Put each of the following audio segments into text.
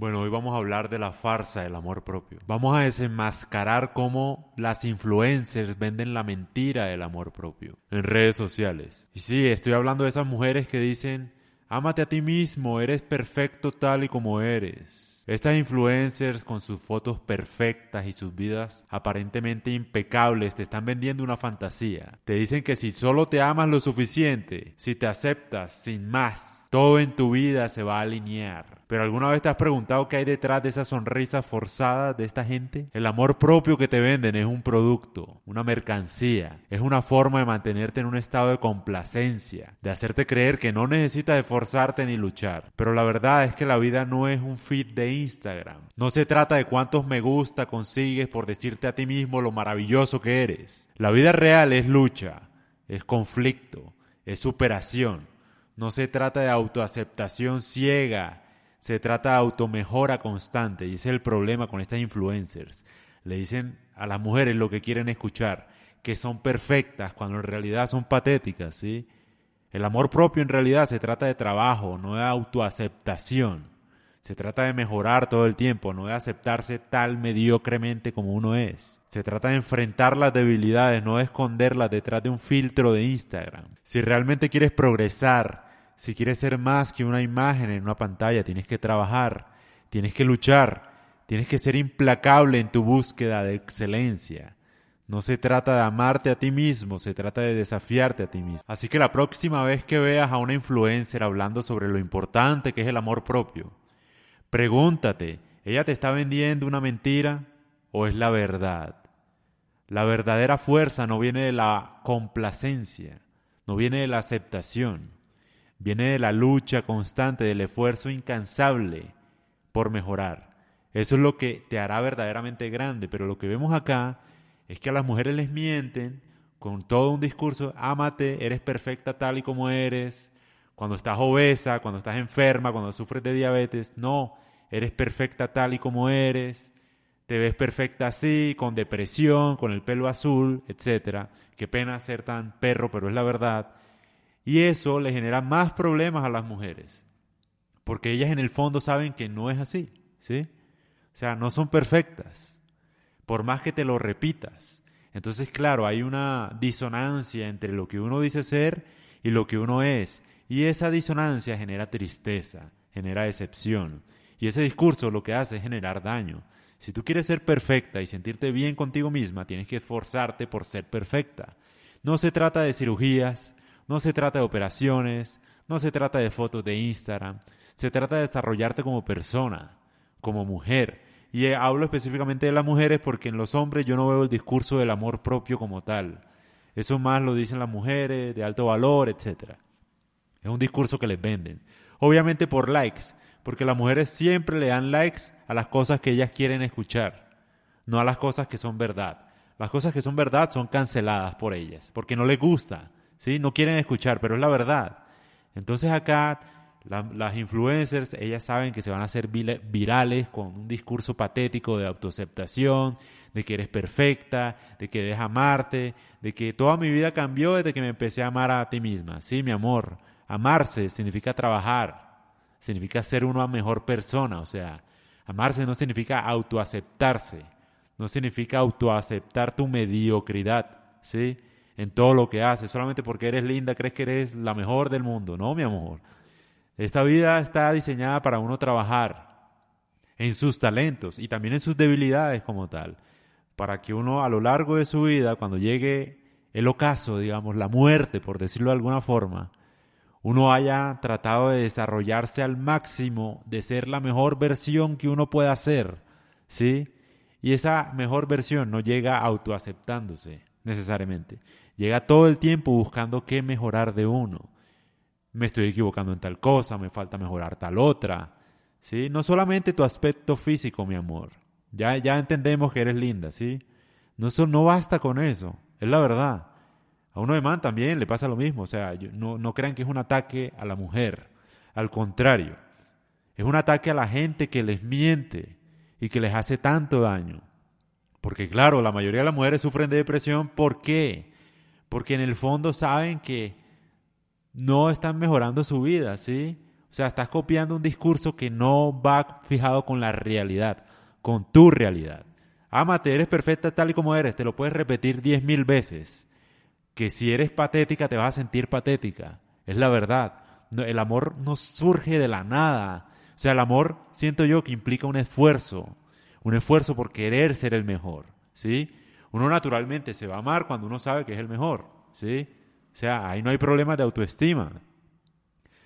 Bueno, hoy vamos a hablar de la farsa del amor propio. Vamos a desenmascarar cómo las influencers venden la mentira del amor propio en redes sociales. Y sí, estoy hablando de esas mujeres que dicen, ámate a ti mismo, eres perfecto tal y como eres. Estas influencers con sus fotos perfectas y sus vidas aparentemente impecables te están vendiendo una fantasía. Te dicen que si solo te amas lo suficiente, si te aceptas sin más, todo en tu vida se va a alinear. Pero alguna vez te has preguntado qué hay detrás de esa sonrisa forzada de esta gente? El amor propio que te venden es un producto, una mercancía, es una forma de mantenerte en un estado de complacencia, de hacerte creer que no necesitas esforzarte ni luchar. Pero la verdad es que la vida no es un feed de Instagram. No se trata de cuántos me gusta consigues por decirte a ti mismo lo maravilloso que eres. La vida real es lucha, es conflicto, es superación. No se trata de autoaceptación ciega se trata de automejora constante y ese es el problema con estas influencers. Le dicen a las mujeres lo que quieren escuchar, que son perfectas cuando en realidad son patéticas, ¿sí? El amor propio en realidad se trata de trabajo, no de autoaceptación. Se trata de mejorar todo el tiempo, no de aceptarse tal mediocremente como uno es. Se trata de enfrentar las debilidades, no de esconderlas detrás de un filtro de Instagram. Si realmente quieres progresar, si quieres ser más que una imagen en una pantalla, tienes que trabajar, tienes que luchar, tienes que ser implacable en tu búsqueda de excelencia. No se trata de amarte a ti mismo, se trata de desafiarte a ti mismo. Así que la próxima vez que veas a una influencer hablando sobre lo importante que es el amor propio, pregúntate, ¿ella te está vendiendo una mentira o es la verdad? La verdadera fuerza no viene de la complacencia, no viene de la aceptación viene de la lucha constante, del esfuerzo incansable por mejorar. Eso es lo que te hará verdaderamente grande, pero lo que vemos acá es que a las mujeres les mienten con todo un discurso, ámate, eres perfecta tal y como eres, cuando estás obesa, cuando estás enferma, cuando sufres de diabetes, no, eres perfecta tal y como eres, te ves perfecta así, con depresión, con el pelo azul, etcétera. Qué pena ser tan perro, pero es la verdad. Y eso le genera más problemas a las mujeres, porque ellas en el fondo saben que no es así, ¿sí? O sea, no son perfectas, por más que te lo repitas. Entonces, claro, hay una disonancia entre lo que uno dice ser y lo que uno es, y esa disonancia genera tristeza, genera decepción, y ese discurso lo que hace es generar daño. Si tú quieres ser perfecta y sentirte bien contigo misma, tienes que esforzarte por ser perfecta. No se trata de cirugías, no se trata de operaciones, no se trata de fotos de Instagram, se trata de desarrollarte como persona, como mujer. Y hablo específicamente de las mujeres porque en los hombres yo no veo el discurso del amor propio como tal. Eso más lo dicen las mujeres, de alto valor, etc. Es un discurso que les venden. Obviamente por likes, porque las mujeres siempre le dan likes a las cosas que ellas quieren escuchar, no a las cosas que son verdad. Las cosas que son verdad son canceladas por ellas, porque no les gusta. ¿Sí? No quieren escuchar, pero es la verdad. Entonces acá las influencers, ellas saben que se van a hacer virales con un discurso patético de autoaceptación, de que eres perfecta, de que deja amarte, de que toda mi vida cambió desde que me empecé a amar a ti misma. Sí, mi amor, amarse significa trabajar, significa ser una mejor persona, o sea, amarse no significa autoaceptarse, no significa autoaceptar tu mediocridad, ¿sí? En todo lo que haces. Solamente porque eres linda crees que eres la mejor del mundo. No, mi amor. Esta vida está diseñada para uno trabajar en sus talentos y también en sus debilidades como tal. Para que uno a lo largo de su vida, cuando llegue el ocaso, digamos, la muerte, por decirlo de alguna forma, uno haya tratado de desarrollarse al máximo, de ser la mejor versión que uno pueda ser, ¿sí? Y esa mejor versión no llega autoaceptándose necesariamente. Llega todo el tiempo buscando qué mejorar de uno. Me estoy equivocando en tal cosa, me falta mejorar tal otra. ¿Sí? No solamente tu aspecto físico, mi amor. Ya, ya entendemos que eres linda, ¿sí? No, eso no basta con eso, es la verdad. A uno de man también le pasa lo mismo, o sea, no, no crean que es un ataque a la mujer, al contrario, es un ataque a la gente que les miente y que les hace tanto daño. Porque claro, la mayoría de las mujeres sufren de depresión, ¿por qué? Porque en el fondo saben que no están mejorando su vida, ¿sí? O sea, estás copiando un discurso que no va fijado con la realidad, con tu realidad. Ámate, eres perfecta tal y como eres, te lo puedes repetir diez mil veces. Que si eres patética te vas a sentir patética. Es la verdad. el amor no surge de la nada. O sea, el amor siento yo que implica un esfuerzo. Un esfuerzo por querer ser el mejor. ¿Sí? Uno naturalmente se va a amar cuando uno sabe que es el mejor. ¿Sí? O sea, ahí no hay problema de autoestima.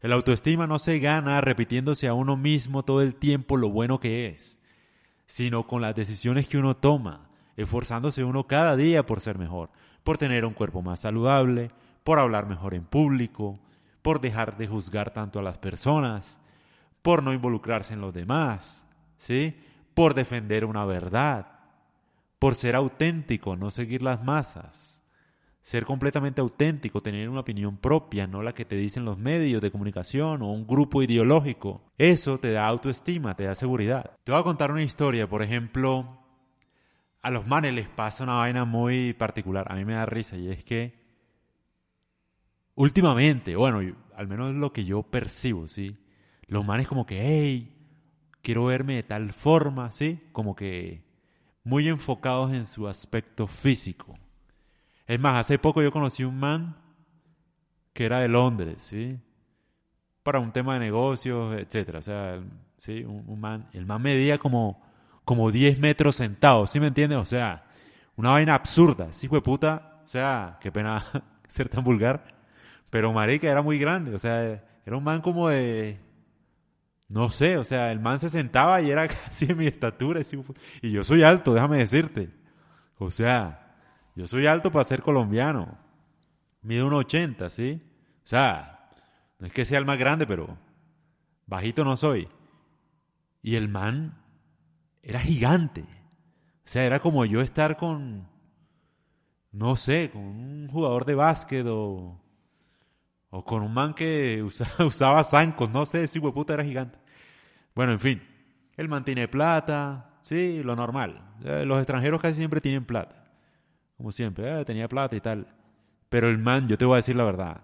El autoestima no se gana repitiéndose a uno mismo todo el tiempo lo bueno que es sino con las decisiones que uno toma, esforzándose uno cada día por ser mejor, por tener un cuerpo más saludable, por hablar mejor en público, por dejar de juzgar tanto a las personas, por no involucrarse en los demás, ¿sí? Por defender una verdad, por ser auténtico, no seguir las masas ser completamente auténtico, tener una opinión propia, no la que te dicen los medios de comunicación o un grupo ideológico. Eso te da autoestima, te da seguridad. Te voy a contar una historia, por ejemplo, a los manes les pasa una vaina muy particular, a mí me da risa y es que últimamente, bueno, al menos lo que yo percibo, ¿sí? Los manes como que, hey, quiero verme de tal forma, ¿sí? Como que muy enfocados en su aspecto físico. Es más, hace poco yo conocí un man que era de Londres, ¿sí? Para un tema de negocios, etcétera. O sea, sí, un, man, el man medía como, como 10 metros sentado, ¿sí me entiendes? O sea, una vaina absurda, sí, fue puta. O sea, qué pena ser tan vulgar. Pero marica era muy grande, o sea, era un man como de no sé, o sea, el man se sentaba y era casi de mi estatura. Y yo soy alto, déjame decirte. O sea, yo soy alto para ser colombiano. Mido 1,80, ¿sí? O sea, no es que sea el más grande, pero bajito no soy. Y el man era gigante. O sea, era como yo estar con, no sé, con un jugador de básquet o, o con un man que usaba, zancos, no sé si hueputa era gigante. Bueno, en fin, el man tiene plata, sí, lo normal. Eh, los extranjeros casi siempre tienen plata como siempre, eh, tenía plata y tal. Pero el man, yo te voy a decir la verdad,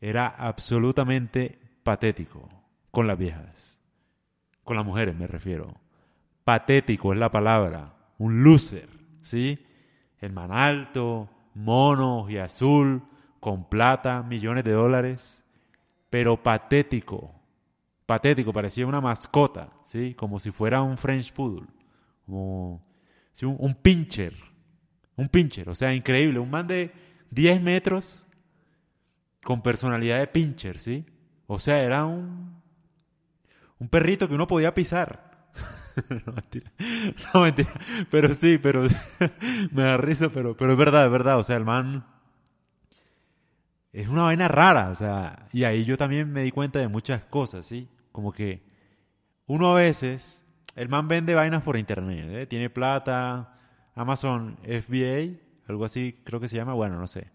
era absolutamente patético con las viejas. Con las mujeres me refiero. Patético es la palabra. Un loser, ¿sí? El man alto, mono y azul, con plata, millones de dólares. Pero patético. Patético, parecía una mascota, ¿sí? Como si fuera un French Poodle. Como un, un pincher un pincher, o sea, increíble. Un man de 10 metros con personalidad de pincher, ¿sí? O sea, era un, un perrito que uno podía pisar. no, mentira. No, mentira. Pero sí, pero me da risa, pero, pero es verdad, es verdad. O sea, el man es una vaina rara, o sea, y ahí yo también me di cuenta de muchas cosas, ¿sí? Como que uno a veces, el man vende vainas por internet, ¿eh? tiene plata, Amazon FBA, algo así creo que se llama, bueno, no sé.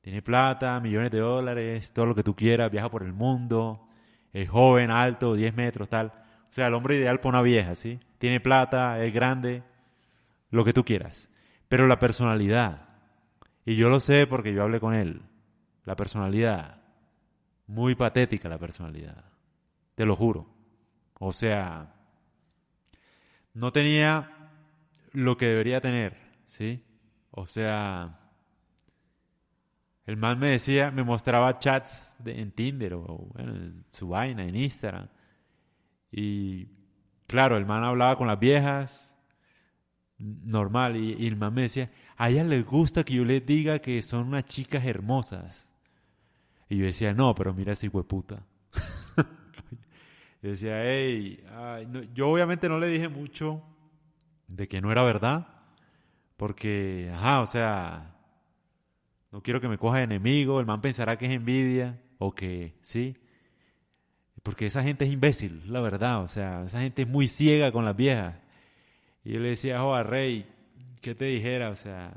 Tiene plata, millones de dólares, todo lo que tú quieras, viaja por el mundo, es joven, alto, 10 metros, tal. O sea, el hombre ideal para una vieja, ¿sí? Tiene plata, es grande, lo que tú quieras. Pero la personalidad, y yo lo sé porque yo hablé con él, la personalidad, muy patética la personalidad, te lo juro. O sea, no tenía lo que debería tener, ¿sí? O sea, el man me decía, me mostraba chats en Tinder o bueno, su vaina, en Instagram. Y claro, el man hablaba con las viejas, normal, y, el man me decía, a ellas les gusta que yo les diga que son unas chicas hermosas. Y yo decía, no, pero mira ese hueputa. yo decía, hey, yo obviamente no le dije mucho de que no era verdad, porque, ajá, o sea, no quiero que me coja de enemigo, el man pensará que es envidia, o que, sí, porque esa gente es imbécil, la verdad, o sea, esa gente es muy ciega con las viejas. Y yo le decía, a Rey, ¿qué te dijera? O sea,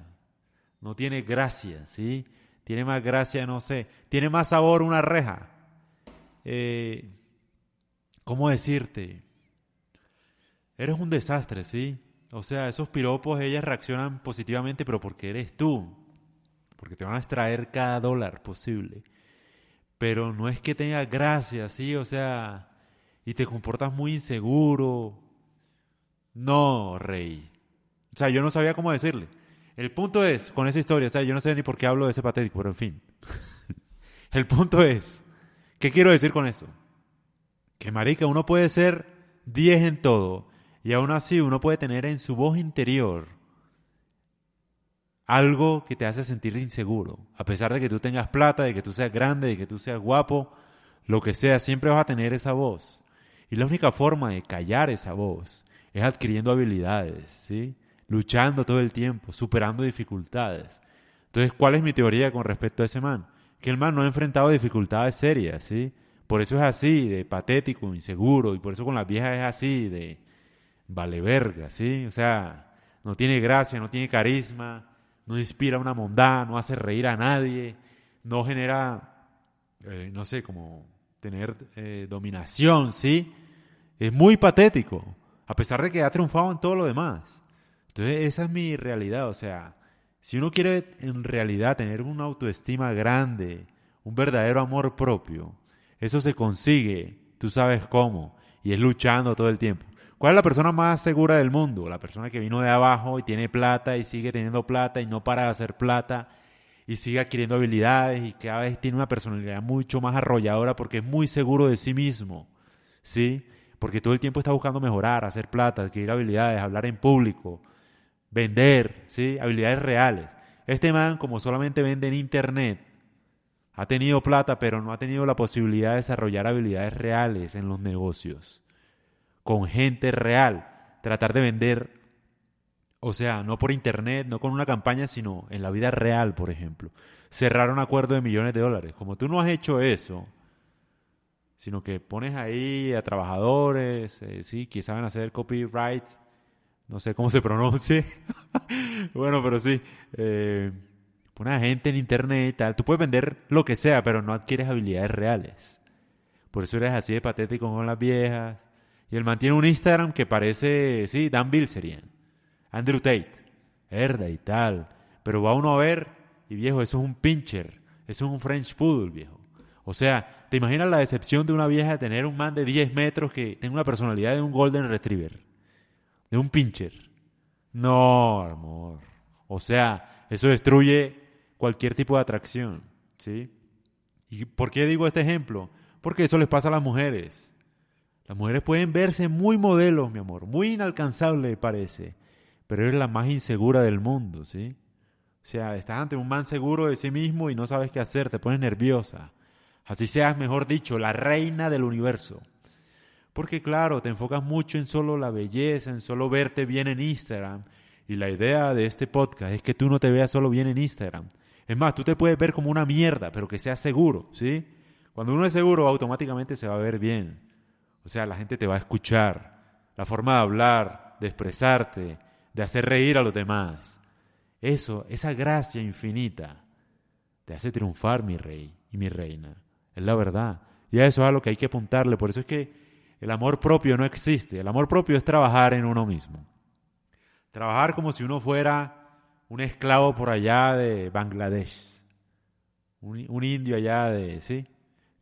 no tiene gracia, ¿sí? Tiene más gracia, no sé, tiene más sabor una reja. Eh, ¿Cómo decirte? Eres un desastre, ¿sí? O sea, esos piropos, ellas reaccionan positivamente, pero porque eres tú. Porque te van a extraer cada dólar posible. pero no es que tengas gracia, ¿sí? O sea, y te comportas muy inseguro. No, rey. O sea, yo no sabía cómo decirle. El punto es, con esa historia, o sea, yo no sé ni por qué hablo de ese patético, pero en fin. El punto es, ¿qué quiero decir con eso? Que marica, uno puede ser 10 en todo y aún así uno puede tener en su voz interior algo que te hace sentir inseguro. A pesar de que tú tengas plata, de que tú seas grande, de que tú seas guapo, lo que sea, siempre vas a tener esa voz. Y la única forma de callar esa voz es adquiriendo habilidades, ¿sí? Luchando todo el tiempo, superando dificultades. Entonces, ¿cuál es mi teoría con respecto a ese man? Que el man no ha enfrentado dificultades serias, ¿sí? Por eso es así, de patético, inseguro, y por eso con las viejas es así, de vale verga, ¿sí? O sea, no tiene gracia, no tiene carisma, no inspira una bondad, no hace reír a nadie, no genera, eh, no sé, como tener eh, dominación, ¿sí? Es muy patético, a pesar de que ha triunfado en todo lo demás. Entonces, esa es mi realidad, o sea, si uno quiere en realidad tener una autoestima grande, un verdadero amor propio, eso se consigue, tú sabes cómo, y es luchando todo el tiempo. ¿Cuál es la persona más segura del mundo? La persona que vino de abajo y tiene plata y sigue teniendo plata y no para de hacer plata y sigue adquiriendo habilidades y cada vez tiene una personalidad mucho más arrolladora porque es muy seguro de sí mismo, ¿sí? Porque todo el tiempo está buscando mejorar, hacer plata, adquirir habilidades, hablar en público, vender, ¿sí? Habilidades reales. Este man, como solamente vende en internet, ha tenido plata, pero no ha tenido la posibilidad de desarrollar habilidades reales en los negocios, con gente real, tratar de vender, o sea, no por internet, no con una campaña, sino en la vida real, por ejemplo. Cerrar un acuerdo de millones de dólares. Como tú no has hecho eso, sino que pones ahí a trabajadores, eh, sí, que saben hacer copyright, no sé cómo se pronuncie, bueno, pero sí, eh, una gente en internet y tal. Tú puedes vender lo que sea, pero no adquieres habilidades reales. Por eso eres así de patético con las viejas. Y él mantiene un Instagram que parece, sí, Dan Bilzerian, Andrew Tate, herda y tal. Pero va uno a ver y viejo, eso es un pincher, eso es un French Poodle, viejo. O sea, ¿te imaginas la decepción de una vieja de tener un man de 10 metros que tenga una personalidad de un Golden Retriever? De un pincher. No, amor. O sea, eso destruye cualquier tipo de atracción, ¿sí? ¿Y por qué digo este ejemplo? Porque eso les pasa a las mujeres. Las mujeres pueden verse muy modelos, mi amor, muy inalcanzable parece, pero eres la más insegura del mundo, ¿sí? O sea, estás ante un man seguro de sí mismo y no sabes qué hacer, te pones nerviosa. Así seas, mejor dicho, la reina del universo. Porque claro, te enfocas mucho en solo la belleza, en solo verte bien en Instagram. Y la idea de este podcast es que tú no te veas solo bien en Instagram, es más, tú te puedes ver como una mierda, pero que sea seguro, ¿sí? Cuando uno es seguro, automáticamente se va a ver bien. O sea, la gente te va a escuchar. La forma de hablar, de expresarte, de hacer reír a los demás. Eso, esa gracia infinita, te hace triunfar, mi rey y mi reina. Es la verdad. Y a eso es a lo que hay que apuntarle. Por eso es que el amor propio no existe. El amor propio es trabajar en uno mismo. Trabajar como si uno fuera un esclavo por allá de Bangladesh, un, indio allá de, ¿sí?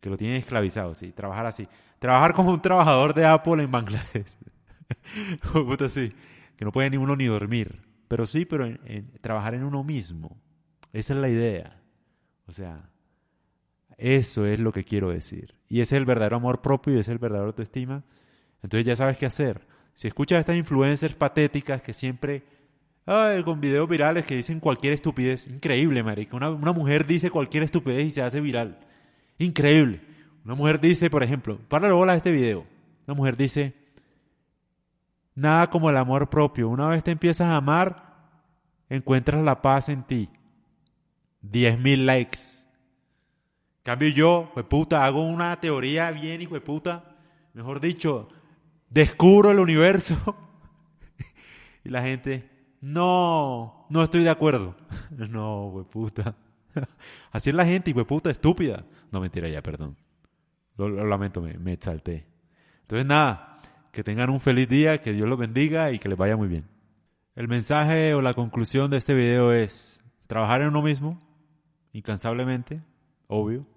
Que lo tienen esclavizado, sí, trabajar así. Trabajar como un trabajador de Apple en Bangladesh. Sí, que no puede ni uno ni dormir. Pero sí, pero trabajar en uno mismo. Esa es la idea. O sea, eso es lo que quiero decir. Y ese es el verdadero amor propio y ese es el verdadero autoestima. Entonces ya sabes qué hacer. Si escuchas estas influencers patéticas que siempre con videos virales que dicen cualquier estupidez. Increíble, marica. Una, una mujer dice cualquier estupidez y se hace viral. Increíble. Una mujer dice, por ejemplo, para bola a este video. Una mujer dice, nada como el amor propio. Una vez te empiezas a amar, encuentras la paz en ti. 10.000 likes. Cambio yo, puta, hago una teoría bien, hijo puta. Mejor dicho, descubro el universo. y la gente, no, no estoy de acuerdo. no, puta. Así es la gente, puta, estúpida. No, mentira ya, perdón. Lo, lamento, me, me exalté. Entonces, nada, que tengan un feliz día, que Dios los bendiga y que les vaya muy bien. El mensaje o la conclusión de este video es trabajar en uno mismo, incansablemente, obvio.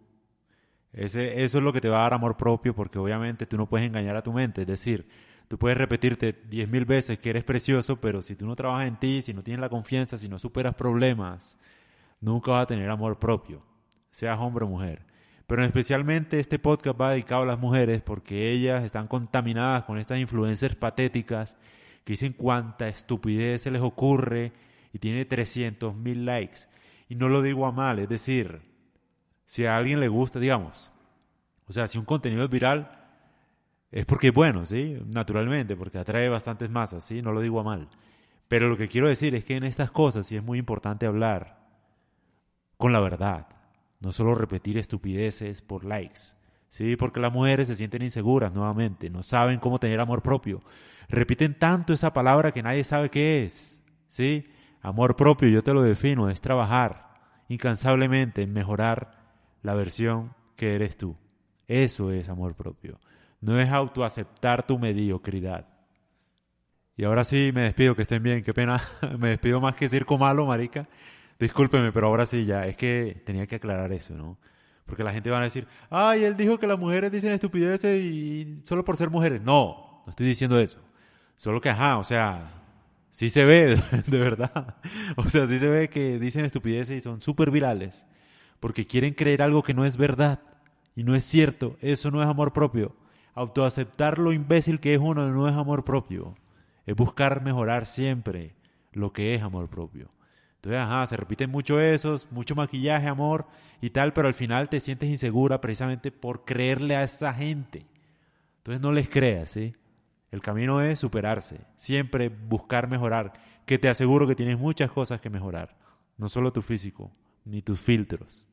Eso es lo que te va a dar amor propio porque obviamente tú no puedes engañar a tu mente. Es decir, tú puedes repetirte diez mil veces que eres precioso, pero si tú no trabajas en ti, si no tienes la confianza, si no superas problemas, nunca vas a tener amor propio, seas hombre o mujer. Pero especialmente este podcast va dedicado a las mujeres porque ellas están contaminadas con estas influencias patéticas que dicen cuánta estupidez se les ocurre y tiene 300 mil likes. Y no lo digo a mal, es decir, si a alguien le gusta, digamos, o sea, si un contenido es viral, es porque es bueno, ¿sí? Naturalmente, porque atrae bastantes masas, ¿sí? No lo digo a mal. Pero lo que quiero decir es que en estas cosas sí es muy importante hablar con la verdad no solo repetir estupideces por likes. Sí, porque las mujeres se sienten inseguras nuevamente, no saben cómo tener amor propio. Repiten tanto esa palabra que nadie sabe qué es. Sí, amor propio, yo te lo defino, es trabajar incansablemente en mejorar la versión que eres tú. Eso es amor propio. No es autoaceptar tu mediocridad. Y ahora sí me despido, que estén bien, qué pena. me despido más que circo malo, marica. Discúlpeme, pero ahora sí ya, es que tenía que aclarar eso, ¿no? Porque la gente va a decir, ay, él dijo que las mujeres dicen estupideces y solo por ser mujeres. No, no estoy diciendo eso. Solo que, ajá, o sea, sí se ve, de verdad. O sea, sí se ve que dicen estupideces y son súper virales. Porque quieren creer algo que no es verdad. Y no es cierto. Eso no es amor propio. Autoaceptar lo imbécil que es uno no es amor propio. Es buscar mejorar siempre lo que es amor propio. Entonces, ajá, se repiten mucho esos, mucho maquillaje, amor y tal, pero al final te sientes insegura precisamente por creerle a esa gente. Entonces no les creas, ¿sí? El camino es superarse, siempre buscar mejorar, que te aseguro que tienes muchas cosas que mejorar, no solo tu físico, ni tus filtros.